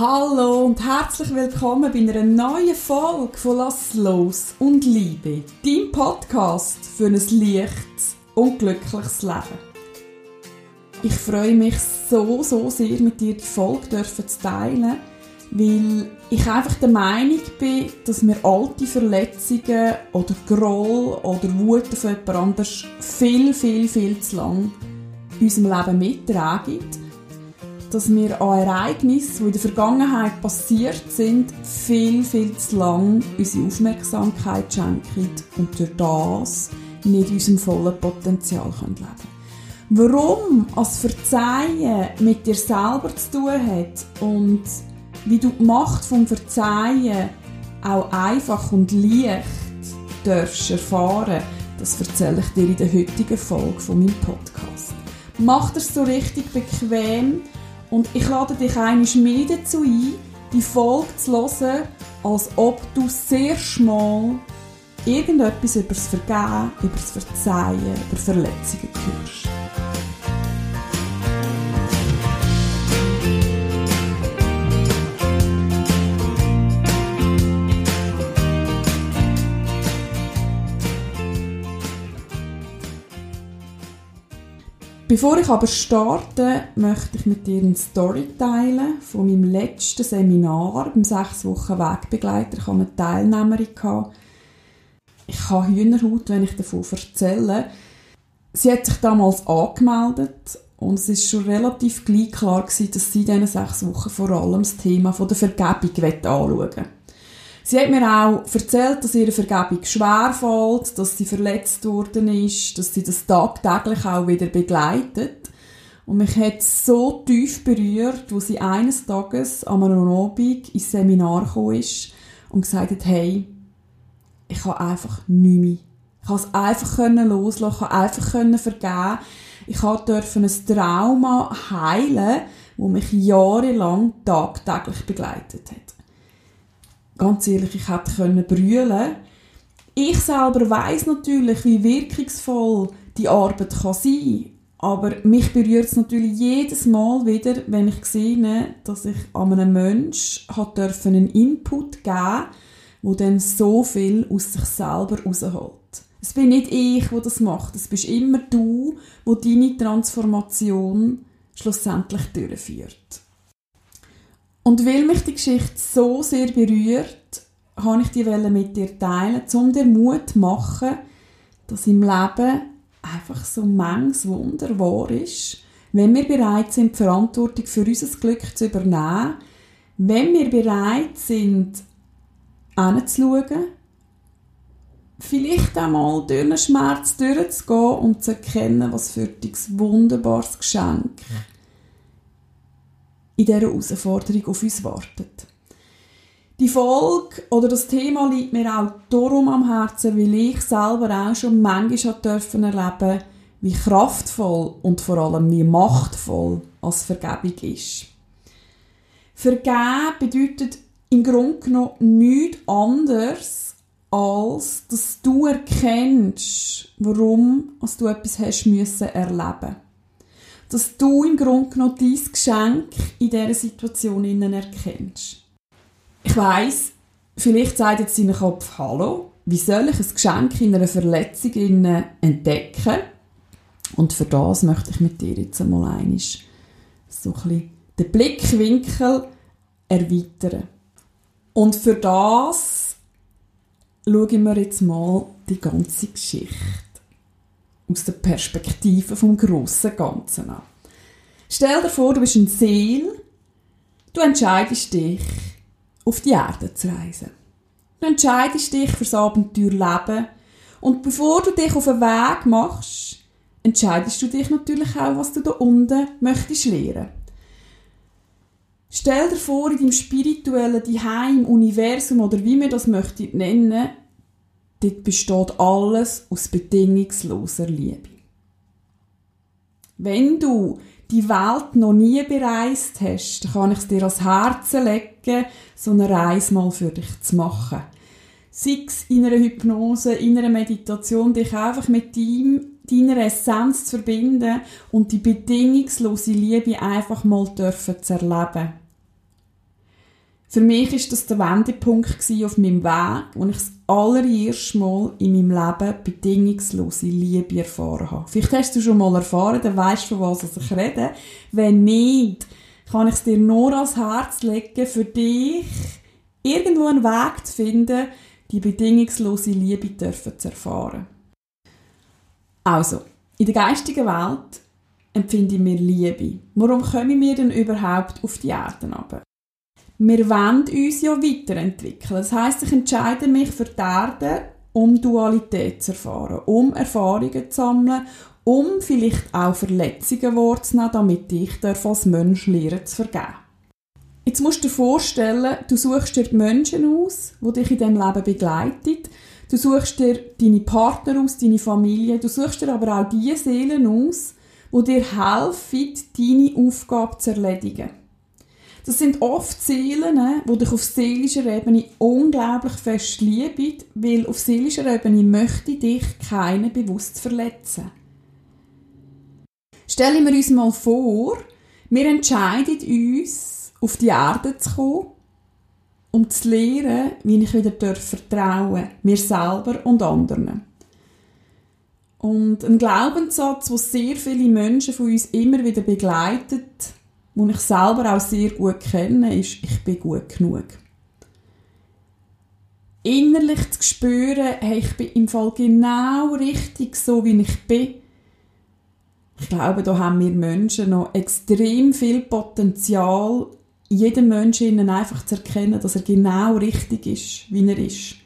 Hallo und herzlich willkommen bei einer neuen Folge von Lass los und Liebe, dein Podcast für ein leichtes und glückliches Leben. Ich freue mich so, so sehr, mit dir die Folge zu teilen, weil ich einfach der Meinung bin, dass wir alte Verletzungen oder Groll oder Wut auf jemand anders viel, viel, viel zu lang in unserem Leben mittragen dass wir an Ereignissen, die in der Vergangenheit passiert sind, viel, viel zu lang unsere Aufmerksamkeit schenken und durch das nicht unserem vollen Potenzial leben können. Warum als Verzeihen mit dir selber zu tun hat und wie du die Macht vom Verzeihen auch einfach und leicht darfst erfahren, das erzähle ich dir in der heutigen Folge von meinem Podcast. Mach das so richtig bequem und ich lade dich einmal mehr dazu ein, die Folge zu hören, als ob du sehr schmal irgendetwas über das Vergehen, über das Verzeihen, über Verletzungen hörst. Bevor ich aber starte, möchte ich mit dir eine Story teilen von meinem letzten Seminar beim 6 Wochen Wegbegleiter. Ich eine Teilnehmerin. Ich habe Hühnerhaut, wenn ich davon erzähle. Sie hat sich damals angemeldet und es ist schon relativ gleich klar gewesen, dass sie in diesen sechs Wochen vor allem das Thema der Vergebung anschauen will. Sie hat mir auch erzählt, dass ihre Vergebung schwerfällt, dass sie verletzt worden ist, dass sie das tagtäglich auch wieder begleitet. Und mich hat so tief berührt, wo sie eines Tages am Abend ins Seminar ist und gesagt hat, hey, ich kann einfach nicht mehr. Ich kann es einfach loslassen, kann einfach vergeben. Ich durfte ein Trauma heilen, das mich jahrelang tagtäglich begleitet hat ganz ehrlich, ich hätte können brüllen. Ich selber weiß natürlich, wie wirkungsvoll die Arbeit kann sein aber mich berührt es natürlich jedes Mal wieder, wenn ich sehe, dass ich an einem Menschen einen Input geben der dann so viel aus sich selber rausholt. Es bin nicht ich, der das macht. Es bist immer du, wo deine Transformation schlussendlich durchführt. Und weil mich die Geschichte so sehr berührt, habe ich die mit dir teilen, um dir Mut zu machen, dass im Leben einfach so manches Wunder wahr ist, wenn wir bereit sind, die Verantwortung für unser Glück zu übernehmen, wenn wir bereit sind, hinzuschauen, vielleicht einmal durch einen Schmerz durchzugehen und zu erkennen, was für ein wunderbares Geschenk in dieser Herausforderung auf uns wartet. Die Folge oder das Thema liegt mir auch darum am Herzen, weil ich selber auch schon manchmal erleben wie kraftvoll und vor allem wie machtvoll als Vergebung ist. Vergeben bedeutet im Grunde genommen nichts anderes, als dass du erkennst, warum du etwas hast müssen erleben dass du im Grunde genommen dein Geschenk in dieser Situation erkennst. Ich weiss, vielleicht sagt jetzt dein Kopf, hallo, wie soll ich ein Geschenk in einer Verletzung entdecken? Und für das möchte ich mit dir jetzt einmal einmal so ein bisschen den Blickwinkel erweitern. Und für das schauen wir jetzt mal die ganze Geschichte aus der Perspektive vom grossen Ganzen an. Stell dir vor, du bist ein Seel, du entscheidest dich, auf die Erde zu reisen. Du entscheidest dich fürs Abenteuer Leben und bevor du dich auf den Weg machst, entscheidest du dich natürlich auch, was du da unten möchtest lernen. Stell dir vor, in deinem spirituellen Heim, Universum oder wie wir das möchten nennen, Dort besteht alles aus bedingungsloser Liebe. Wenn du die Welt noch nie bereist hast, dann kann ich es dir ans Herzen legen, so eine Reise mal für dich zu machen. Sei es in einer Hypnose, in einer Meditation, dich einfach mit deinem, deiner Essenz zu verbinden und die bedingungslose Liebe einfach mal dürfen zu erleben. Für mich ist das der Wendepunkt auf meinem Weg, wo ich das allererste Mal in meinem Leben bedingungslose Liebe erfahren habe. Vielleicht hast du schon mal erfahren, dann weißt du, von was ich rede. Wenn nicht, kann ich es dir nur ans Herz legen, für dich irgendwo einen Weg zu finden, die bedingungslose Liebe dürfen zu erfahren. Also, in der geistigen Welt empfinde ich mir Liebe. Warum kommen wir denn überhaupt auf die Erde runter? Wir wollen uns ja weiterentwickeln. Das heißt, ich entscheide mich für die Erde, um Dualität zu erfahren, um Erfahrungen zu sammeln, um vielleicht auch Verletzungen wahrzunehmen, damit ich als Mensch lernen zu vergeben. Jetzt musst du dir vorstellen, du suchst dir die Menschen aus, die dich in diesem Leben begleiten. Du suchst dir deine Partner aus, deine Familie. Du suchst dir aber auch die Seelen aus, die dir helfen, deine Aufgabe zu erledigen. Das sind oft Seelen, ne, die dich auf seelischer Ebene unglaublich fest lieben, weil auf seelischer Ebene möchte dich keiner bewusst verletzen. Stellen wir uns mal vor, wir entscheiden uns, auf die Erde zu kommen, um zu lernen, wie ich wieder vertrauen darf, mir selber und anderen. Und ein Glaubenssatz, den sehr viele Menschen von uns immer wieder begleitet, den ich selber auch sehr gut kenne, ist, ich bin gut genug. Innerlich zu spüren, hey, ich bin im Fall genau richtig so, wie ich bin. Ich glaube, da haben wir Menschen noch extrem viel Potenzial, jedem Menschen einfach zu erkennen, dass er genau richtig ist, wie er ist.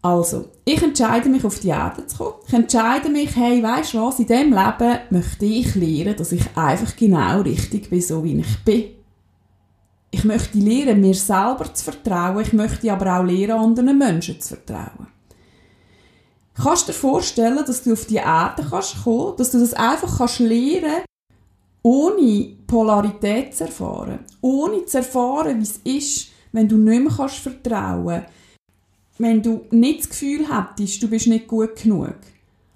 Also, ich entscheide mich, auf die Erde zu kommen. Ich entscheide mich, hey, weisst du was, in diesem Leben möchte ich lernen, dass ich einfach genau richtig bin, so wie ich bin. Ich möchte lernen, mir selber zu vertrauen. Ich möchte aber auch lernen, anderen Menschen zu vertrauen. Kannst du dir vorstellen, dass du auf die Erde kannst kommen, dass du das einfach kannst lernen, ohne Polarität zu erfahren, ohne zu erfahren, wie es ist, wenn du nicht mehr kannst vertrauen kannst, wenn du nicht das Gefühl hättest, du bist nicht gut genug.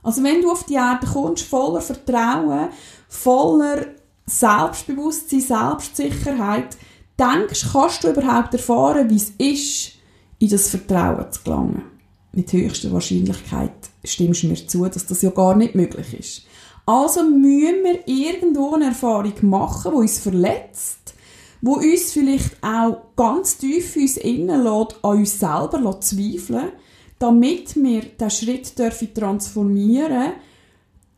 Also wenn du auf die Erde kommst, voller Vertrauen, voller Selbstbewusstsein, Selbstsicherheit, denkst, kannst du überhaupt erfahren, wie es ist, in das Vertrauen zu gelangen. Mit höchster Wahrscheinlichkeit stimmst du mir zu, dass das ja gar nicht möglich ist. Also müssen wir irgendwo eine Erfahrung machen, die uns verletzt, wo uns vielleicht auch ganz tief uns innen lässt, an uns selber zweifeln damit wir diesen Schritt dürfen transformieren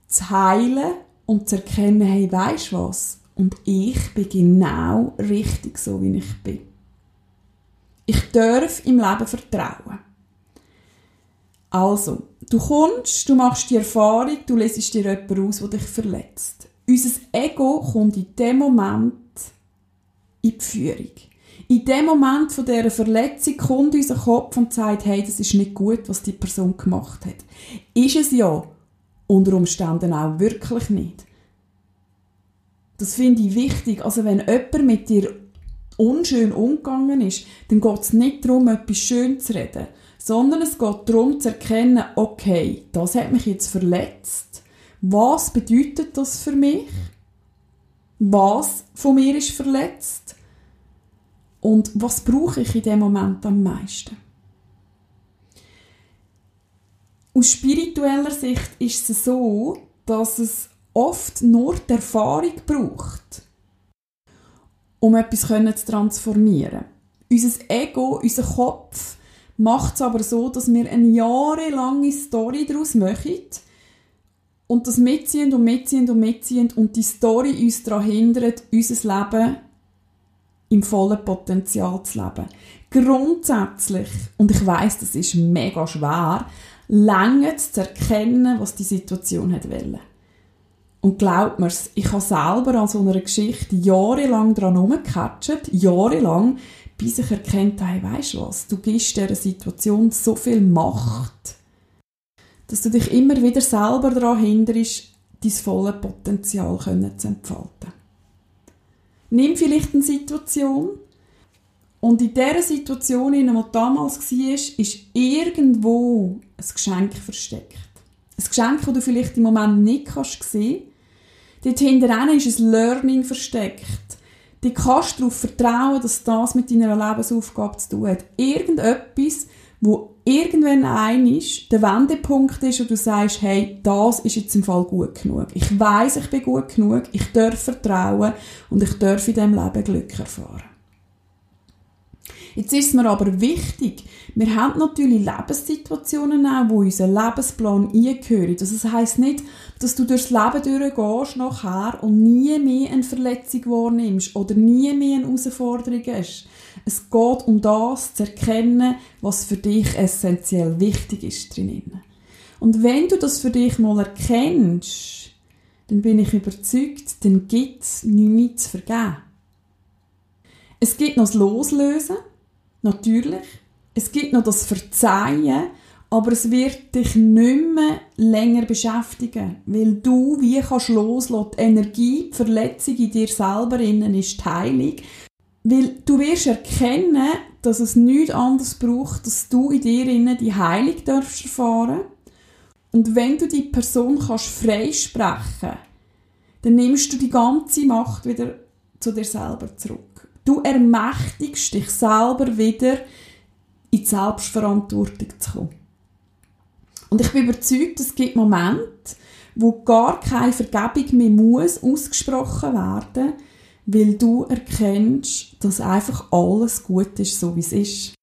zu heilen und zu erkennen, hey, weisst was? Und ich bin genau richtig so, wie ich bin. Ich darf im Leben vertrauen. Also, du kommst, du machst die Erfahrung, du lesest dir jemanden aus, der dich verletzt. Unser Ego kommt in dem Moment in die Führung. In dem Moment von dieser Verletzung kommt unser Kopf und sagt, hey, das ist nicht gut, was die Person gemacht hat. Ist es ja unter Umständen auch wirklich nicht. Das finde ich wichtig. Also wenn jemand mit dir unschön umgegangen ist, dann geht es nicht darum, etwas schön zu reden, sondern es geht darum zu erkennen, okay, das hat mich jetzt verletzt. Was bedeutet das für mich? Was von mir ist verletzt? Und was brauche ich in dem Moment am meisten? Aus spiritueller Sicht ist es so, dass es oft nur die Erfahrung braucht, um etwas zu transformieren. Unser Ego, unser Kopf macht es aber so, dass wir eine jahrelange Story daraus machen und das mitziehen und mitziehen und mitziehen und die Story uns daran hindert, unser Leben im vollen Potenzial zu leben. Grundsätzlich, und ich weiß, das ist mega schwer, lange zu erkennen, was die Situation hat wollen. Und glaubt mir's, ich habe selber an so einer Geschichte jahrelang dran rumgecatcht, jahrelang, bis ich erkennt habe, weisst was, du gibst dieser Situation so viel Macht, dass du dich immer wieder selber daran hinderst, dein volles Potenzial zu entfalten. Nimm vielleicht eine Situation und in dieser Situation, die damals war, ist irgendwo ein Geschenk versteckt. Ein Geschenk, das du vielleicht im Moment nicht kannst sehen. Dort hinten ist ein Learning versteckt. Du kannst darauf vertrauen, dass das mit deiner Lebensaufgabe zu tun hat. Irgendetwas, wo irgendwann ein ist, der Wendepunkt ist und du sagst, hey, das ist jetzt im Fall gut genug. Ich weiß, ich bin gut genug, ich darf vertrauen und ich darf in diesem Leben Glück erfahren. Jetzt ist es mir aber wichtig, wir haben natürlich Lebenssituationen auch, wo unser Lebensplan eingehören. Das heisst nicht, dass du durchs Leben durchgehst nachher und nie mehr eine Verletzung wahrnimmst oder nie mehr eine Herausforderung hast. Es geht um das, zu erkennen, was für dich essentiell wichtig ist drinnen. Und wenn du das für dich mal erkennst, dann bin ich überzeugt, dann gibt es nichts zu vergeben. Es gibt noch das Loslösen, natürlich. Es gibt noch das Verzeihen, aber es wird dich nicht mehr länger beschäftigen, weil du wie kannst loslassen. Die Energie, die Verletzung in dir selber innen ist heilig. Weil du wirst erkennen, dass es nichts anderes braucht, dass du in dir innen die Heilung darfst erfahren. Und wenn du die Person kannst freisprechen, dann nimmst du die ganze Macht wieder zu dir selber zurück. Du ermächtigst dich selber wieder in die Selbstverantwortung zu kommen. Und ich bin überzeugt, es gibt Momente, wo gar keine Vergebung mehr muss ausgesprochen werden, weil du erkennst, dass einfach alles gut ist, so wie es ist.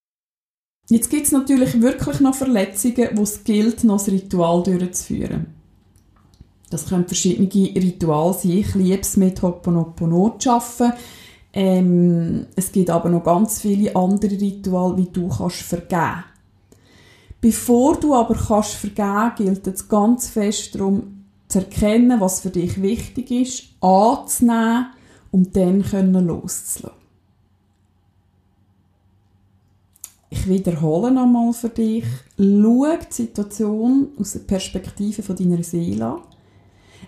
Jetzt gibt es natürlich wirklich noch Verletzungen, wo es gilt, noch das Ritual durchzuführen. Das können verschiedene Rituale sein. Ich liebe es, mit Hoponopono zu arbeiten. Ähm, es gibt aber noch ganz viele andere Rituale, wie du kannst vergeben. Bevor du aber kannst vergeben, gilt es ganz fest darum, zu erkennen, was für dich wichtig ist, anzunehmen und dann können loszulassen. Ich wiederhole nochmal für dich. Schau die Situation aus der Perspektive von deiner Seele an.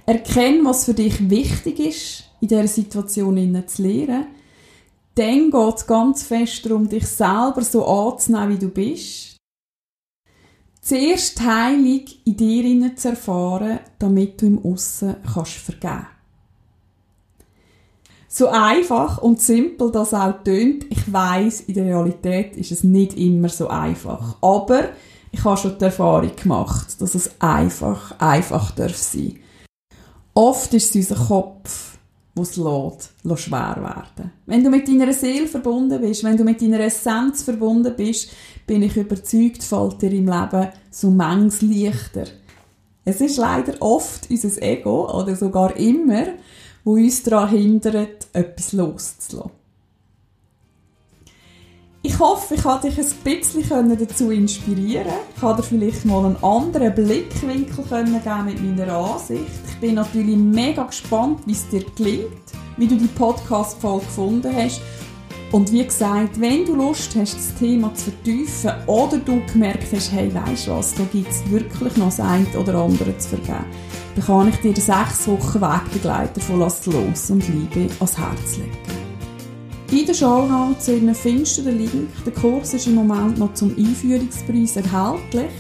Erkenne, was für dich wichtig ist, in dieser Situation zu lernen. Dann geht es ganz fest darum, dich selber so anzunehmen, wie du bist. Zuerst die Heilung in dir zu erfahren, damit du im Aussen kannst vergeben so einfach und simpel das auch tönt, ich weiß, in der Realität ist es nicht immer so einfach. Aber ich habe schon die Erfahrung gemacht, dass es einfach, einfach darf sein. Oft ist es unser Kopf, der es lässt, lässt schwer werden. Wenn du mit deiner Seele verbunden bist, wenn du mit deiner Essenz verbunden bist, bin ich überzeugt, fällt dir im Leben so manches leichter. Es ist leider oft unser Ego, oder sogar immer, wo uns daran hindert, etwas loszulassen. Ich hoffe, ich konnte dich ein bisschen dazu inspirieren. Ich konnte dir vielleicht mal einen anderen Blickwinkel geben mit meiner Ansicht. Ich bin natürlich mega gespannt, wie es dir gelingt, wie du die Podcast-Folge gefunden hast. Und wie gesagt, wenn du Lust hast, das Thema zu vertiefen oder du gemerkt hast, hey, weisst was, da gibt es wirklich noch das eine oder andere zu vergeben, dann kann ich dir sechs Wochen Wegbegleiter von Lass los und Liebe ans Herz legen. In den Show Notes findest du den Link. Der Kurs ist im Moment noch zum Einführungspreis erhältlich.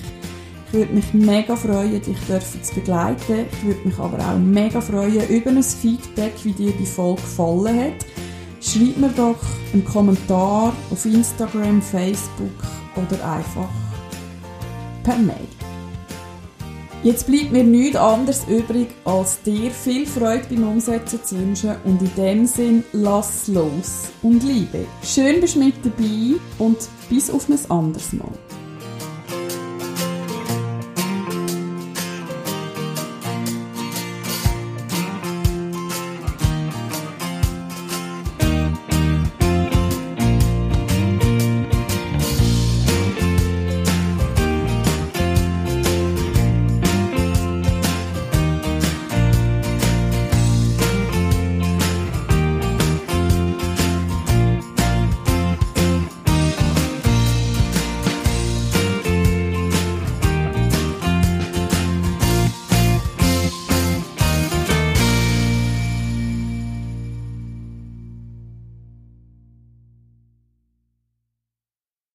Ich würde mich mega freuen, dich zu begleiten. Ich würde mich aber auch mega freuen über ein Feedback, wie dir die Folge gefallen hat. Schreib mir doch einen Kommentar auf Instagram, Facebook oder einfach per Mail. Jetzt bleibt mir nichts anderes übrig, als dir viel Freude beim Umsetzen zu wünschen und in dem Sinn lass los und liebe. Schön bist du mit dabei und bis auf ein anderes Mal.